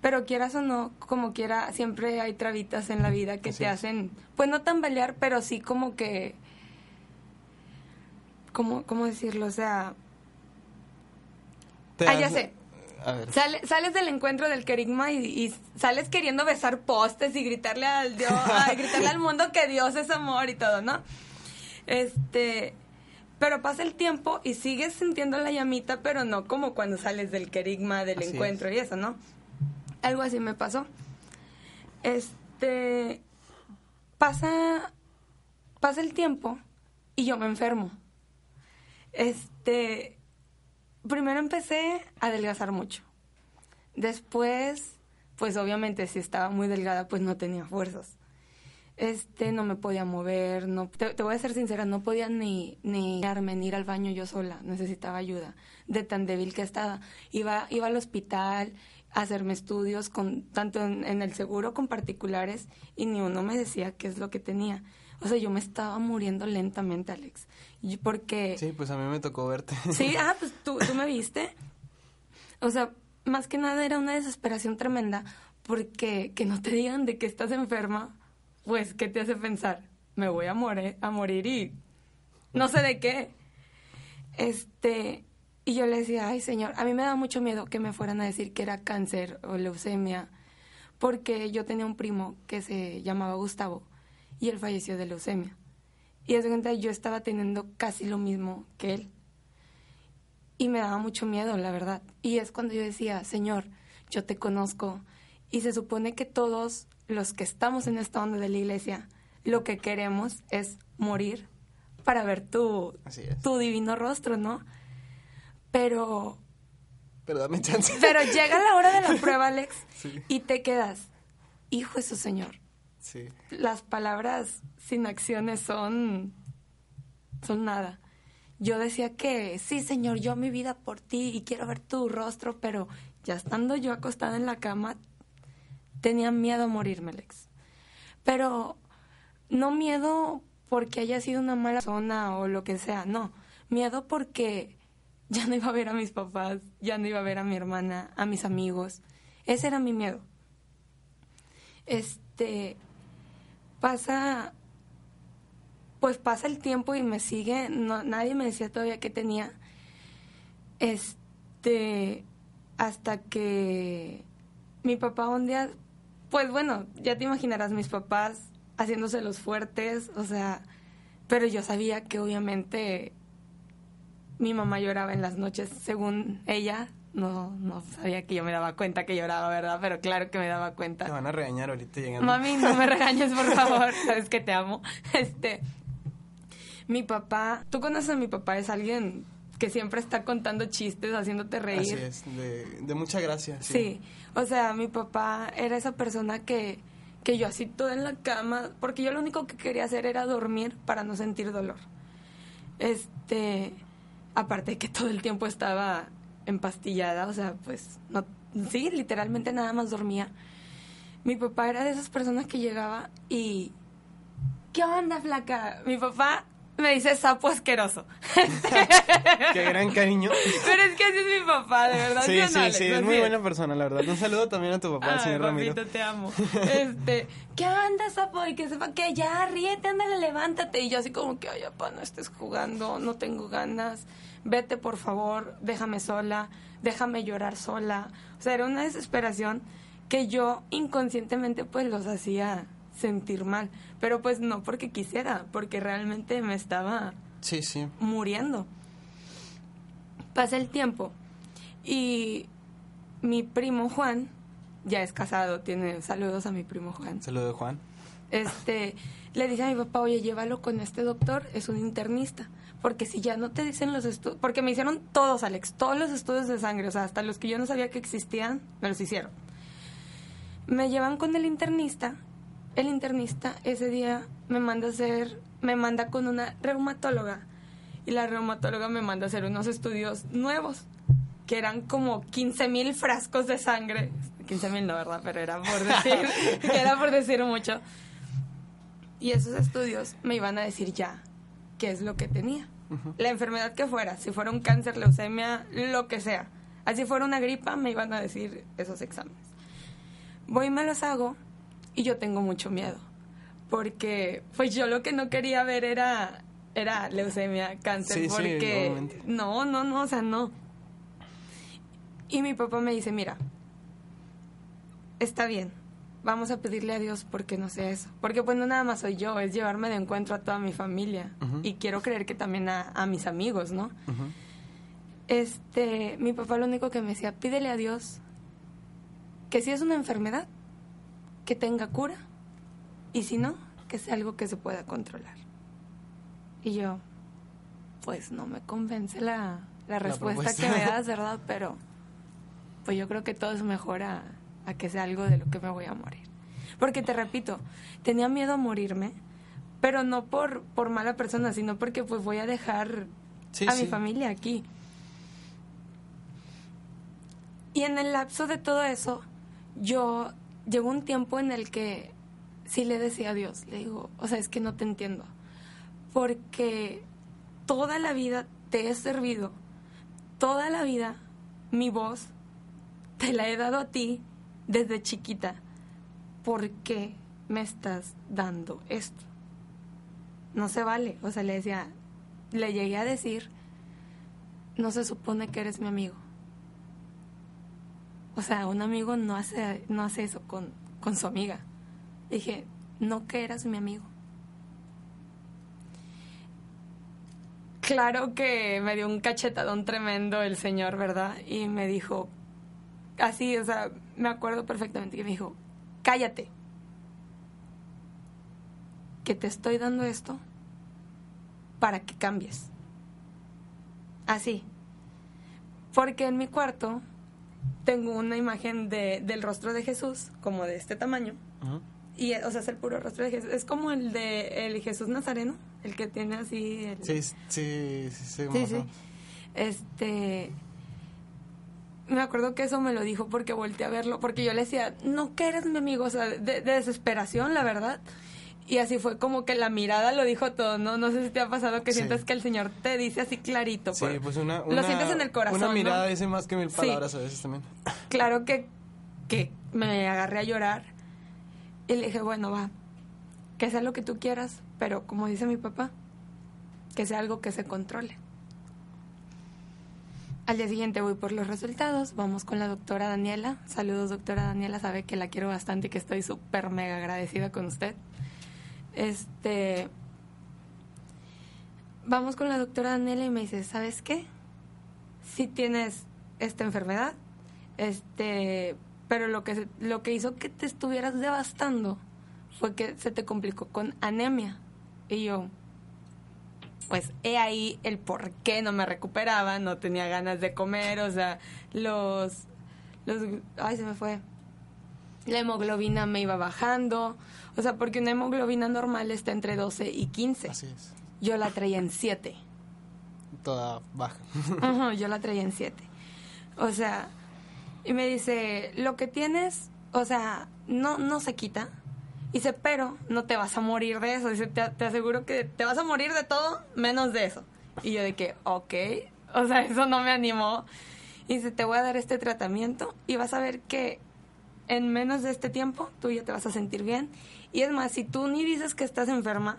Pero quieras o no, como quiera, siempre hay trabitas en la vida que Así te es. hacen, pues no tambalear, pero sí como que, ¿cómo, cómo decirlo? O sea, Te ah, ya sé. A ver. Sale- sales del encuentro del querigma y, y sales queriendo besar postes y gritarle al Dios, ay, gritarle al mundo que Dios es amor y todo, ¿no? Este, pero pasa el tiempo y sigues sintiendo la llamita, pero no como cuando sales del querigma, del Así encuentro y eso, ¿no? Algo así me pasó. Este, pasa, pasa el tiempo y yo me enfermo. Este, primero empecé a adelgazar mucho. Después, pues obviamente si estaba muy delgada, pues no tenía fuerzas. Este, no me podía mover, no, te, te voy a ser sincera, no podía ni, ni darme, ni ir al baño yo sola, necesitaba ayuda, de tan débil que estaba. Iba, iba al hospital a hacerme estudios, con, tanto en, en el seguro con particulares, y ni uno me decía qué es lo que tenía. O sea, yo me estaba muriendo lentamente, Alex. Porque... Sí, pues a mí me tocó verte. Sí, ah, pues tú, tú me viste. O sea, más que nada era una desesperación tremenda porque que no te digan de que estás enferma, pues, ¿qué te hace pensar? Me voy a morir, a morir y no sé de qué. Este, y yo le decía, ay señor, a mí me da mucho miedo que me fueran a decir que era cáncer o leucemia, porque yo tenía un primo que se llamaba Gustavo y él falleció de leucemia. Y de cuenta yo estaba teniendo casi lo mismo que él. Y me daba mucho miedo, la verdad. Y es cuando yo decía, Señor, yo te conozco. Y se supone que todos los que estamos en esta onda de la iglesia, lo que queremos es morir para ver tu, tu divino rostro, ¿no? Pero, Pero dame chance. pero llega la hora de la prueba, Alex, Sí. y te quedas, hijo de su Señor. Sí. Las palabras sin acciones son, son nada. Yo decía que sí, Señor, yo mi vida por ti y quiero ver tu rostro, pero ya estando yo acostada en la cama, tenía miedo a morirme, Alex. Pero no miedo porque haya sido una mala zona o lo que sea, no. Miedo porque ya no iba a ver a mis papás, ya no iba a ver a mi hermana, a mis amigos. Ese era mi miedo. Este pasa pues pasa el tiempo y me sigue, nadie me decía todavía que tenía. Este hasta que mi papá un día pues bueno, ya te imaginarás mis papás haciéndose los fuertes, o sea, pero yo sabía que obviamente mi mamá lloraba en las noches, según ella, no, no sabía que yo me daba cuenta que lloraba, ¿verdad? Pero claro que me daba cuenta. Te van a regañar ahorita llegando. Mami, no me regañes, por favor. Sabes que te amo. Este, mi papá, tú conoces a mi papá, es alguien que siempre está contando chistes, haciéndote reír. Así es, de, de mucha gracia. Sí. O sea, mi papá era esa persona que, que yo así toda en la cama, porque yo lo único que quería hacer era dormir para no sentir dolor. Este, aparte de que todo el tiempo estaba empastillada, o sea, pues, no, sí, literalmente nada más dormía. Mi papá era de esas personas que llegaba y, ¿qué onda, flaca? Mi papá me dice sapo asqueroso. Qué gran cariño. Pero es que así es mi papá, de verdad. Sí, ¿sí sí, Alex? sí, es muy buena persona, la verdad. Un saludo también a tu papá, Ay, señor Ramiro. papito, te amo. Este, ¿qué onda, sapo? Y que sepa que ya, ríete, ándale, levántate. Y yo así como que, ay, papá, no estés jugando, no tengo ganas. Vete, por favor, déjame sola, déjame llorar sola. O sea, era una desesperación que yo inconscientemente pues los hacía sentir mal. Pero pues no porque quisiera, porque realmente me estaba Sí, sí. muriendo. Pasa el tiempo y mi primo Juan ya es casado, tiene saludos a mi primo Juan. Saludo de Juan. Este, le dice a mi papá, "Oye, llévalo con este doctor, es un internista." Porque si ya no te dicen los estudios, porque me hicieron todos, Alex, todos los estudios de sangre, o sea, hasta los que yo no sabía que existían, me los hicieron. Me llevan con el internista. El internista ese día me manda a hacer, me manda con una reumatóloga y la reumatóloga me manda a hacer unos estudios nuevos que eran como 15 mil frascos de sangre. 15 mil no, ¿verdad? Pero era por decir, era por decir mucho. Y esos estudios me iban a decir ya qué es lo que tenía. La enfermedad que fuera, si fuera un cáncer, leucemia, lo que sea. Así fuera una gripa, me iban a decir esos exámenes. Voy y me los hago y yo tengo mucho miedo. Porque pues yo lo que no quería ver era, era leucemia, cáncer. Sí, sí, porque obviamente. no, no, no, o sea, no. Y mi papá me dice, mira, está bien, vamos a pedirle a Dios porque no sea eso. Porque pues no nada más soy yo, es llevarme de encuentro a toda mi familia. Y quiero creer que también a, a mis amigos, ¿no? Este, mi papá lo único que me decía, pídele a Dios que si es una enfermedad, que tenga cura. Y si no, que sea algo que se pueda controlar. Y yo, pues no me convence la, la respuesta que me das, ¿verdad? Pero pues yo creo que todo es mejor a, a que sea algo de lo que me voy a morir. Porque te repito, tenía miedo a morirme, pero no por, por mala persona, sino porque pues voy a dejar Sí, a sí. mi familia aquí. Y en el lapso de todo eso, yo llegó un tiempo en el que sí le decía a Dios, le digo, o sea, es que no te entiendo, porque toda la vida te he servido, toda la vida mi voz te la he dado a ti desde chiquita, ¿por qué me estás dando esto? No se vale, o sea, le decía, le llegué a decir, no se supone que eres mi amigo. O sea, un amigo no hace, no hace eso con, con su amiga. Dije, no que eras mi amigo. Claro que me dio un cachetadón tremendo el señor, ¿verdad? Y me dijo, así, o sea, me acuerdo perfectamente que me dijo, cállate. Que te estoy dando esto para que cambies. Así. Porque en mi cuarto tengo una imagen de, del rostro de Jesús, como de este tamaño. Y, o sea, es el puro rostro de Jesús. Es como el de el Jesús Nazareno, el que tiene así el... Sí, sí, sí, sí. Este. Me acuerdo que eso me lo dijo porque volteé a verlo, porque yo le decía, no que eres mi amigo, o sea, de, de desesperación, la verdad. Y así fue como que la mirada lo dijo todo, ¿no? No sé si te ha pasado que Sí. sientes que el Señor te dice así clarito. Sí, pues una, Lo una- sientes en el corazón, Una ¿no? mirada dice más que mil Sí. palabras a veces también. Claro que, que me agarré a llorar y le dije, bueno, va, que sea lo que tú quieras, pero como dice mi papá, que sea algo que se controle. Al día siguiente voy por los resultados, vamos con la doctora Daniela. Saludos, doctora Daniela, sabe que la quiero bastante y que estoy súper mega agradecida con usted. Este. Vamos con la doctora Daniela y me dice, ¿sabes qué? Si tienes esta enfermedad, este, pero lo que lo que hizo que te estuvieras devastando fue que se te complicó con anemia. Y yo, pues he ahí el por qué no me recuperaba, no tenía ganas de comer, o sea, los, los, ay, se me fue. La hemoglobina me iba bajando, o sea, porque una hemoglobina normal está entre 12 y 15. Así es. Yo la traía en 7. Toda baja. Ujú, yo la traía en 7. O sea, y me dice, lo que tienes, o sea, no, no se quita, Dice, pero no te vas a morir de eso. Dice, te, te aseguro que te vas a morir de todo menos de eso. Y yo de que, ok, o sea, eso no me animó. Y dice, te voy a dar este tratamiento y vas a ver que en menos de este tiempo tú ya te vas a sentir bien. Y es más, si tú ni dices que estás enferma,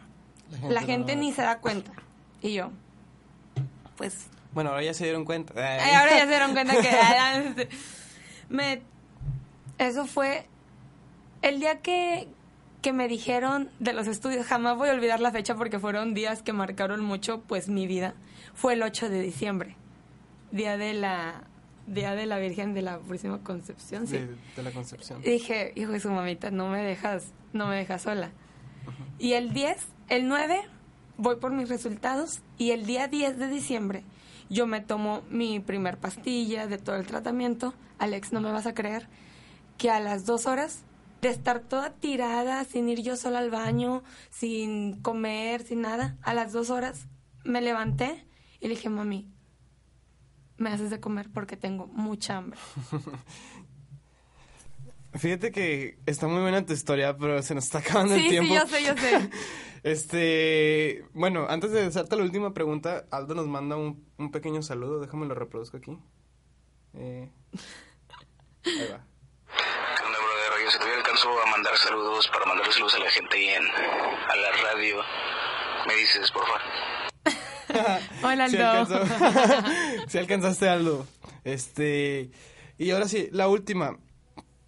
la gente, no- ni se da cuenta. Y yo, pues Bueno, ahora ya se dieron cuenta. Ay, ahora ya se dieron cuenta que este, me eso fue el día que que me dijeron de los estudios, jamás voy a olvidar la fecha porque fueron días que marcaron mucho pues mi vida. Fue el 8 de diciembre, día de la día de la Virgen de la Purísima Concepción, sí. de, de la concepción. Y dije, hijo de su mamita, no me dejas, no me dejas sola. Y el 10, el 9, voy por mis resultados y el día 10 de diciembre yo me tomo mi primer pastilla de todo el tratamiento. Alex, no me vas a creer que a las dos horas de estar toda tirada, sin ir yo sola al baño, sin comer, sin nada, a las dos horas me levanté y le dije, mami, me haces de comer porque tengo mucha hambre. Fíjate que está muy buena tu historia, pero se nos está acabando el Sí, sí, tiempo. yo sé, yo sé. Este, bueno, antes de hacerte la última pregunta, Aldo nos manda un, un pequeño saludo, déjame lo reproduzco aquí. Eh, ahí va. ¿Qué onda, brother? Yo si todavía alcanzo a mandar saludos para mandar saludos a la gente ahí en a la radio. Me dices, por favor. Hola, Aldo. Sí alcanzaste, Aldo. Este, y ahora sí, la última.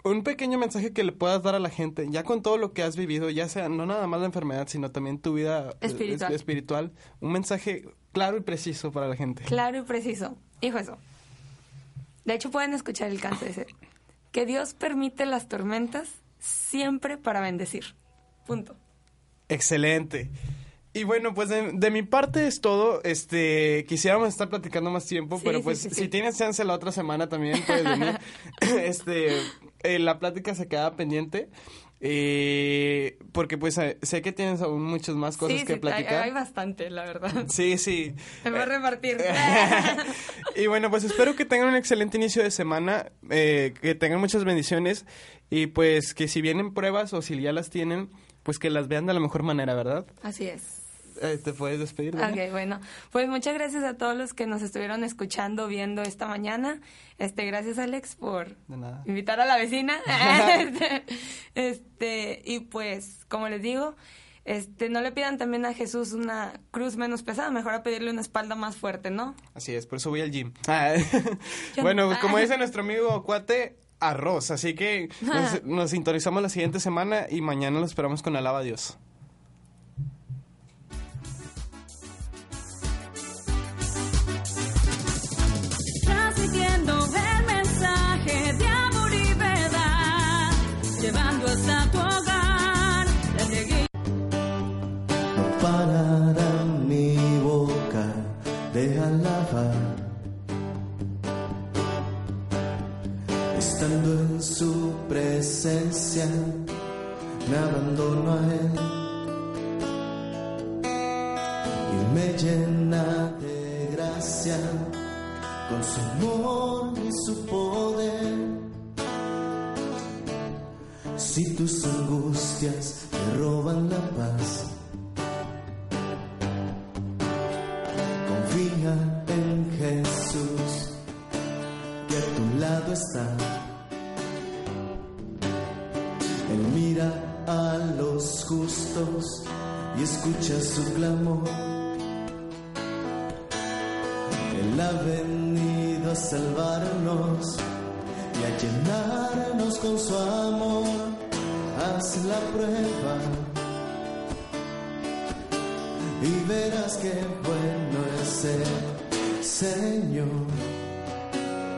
Un pequeño mensaje que le puedas dar a la gente, ya con todo lo que has vivido, ya sea no nada más la enfermedad, sino también tu vida eh, Espiritual. es- espiritual, un mensaje claro y preciso para la gente. Claro y preciso. Hijo eso. De hecho, pueden escuchar el canto ese. Que Dios permite las tormentas siempre para bendecir. Punto. Excelente. Y bueno, pues de, de mi parte es todo. Este, quisiéramos estar platicando más tiempo, Sí, pero pues sí, sí. si tienes chance la otra semana también puedes venir. este, eh, la plática se queda pendiente. eh, porque pues eh, sé que tienes aún muchas más cosas sí, que sí, hay, platicar. hay bastante, la verdad. Sí, sí. Me voy a repartir. y bueno, pues espero que tengan un excelente inicio de semana, eh, que tengan muchas bendiciones y pues que si vienen pruebas o si ya las tienen, pues que las vean de la mejor manera, ¿verdad? Así es. Eh, ¿Te puedes despedir? Dani? Ok, bueno. Pues muchas gracias a todos los que nos estuvieron escuchando, viendo esta mañana. Este, gracias Alex por invitar a la vecina. este, este, y pues, como les digo, este, no le pidan también a Jesús una cruz menos pesada, mejor a pedirle una espalda más fuerte, ¿no? Así es, por eso voy al gym. Bueno, no. como dice nuestro amigo Cuate, arroz. Así que nos, nos sintonizamos la siguiente semana y mañana lo esperamos con alaba a Dios. Me abandono a él y me llena de gracia con su amor y su poder. Si tus angustias te roban la paz,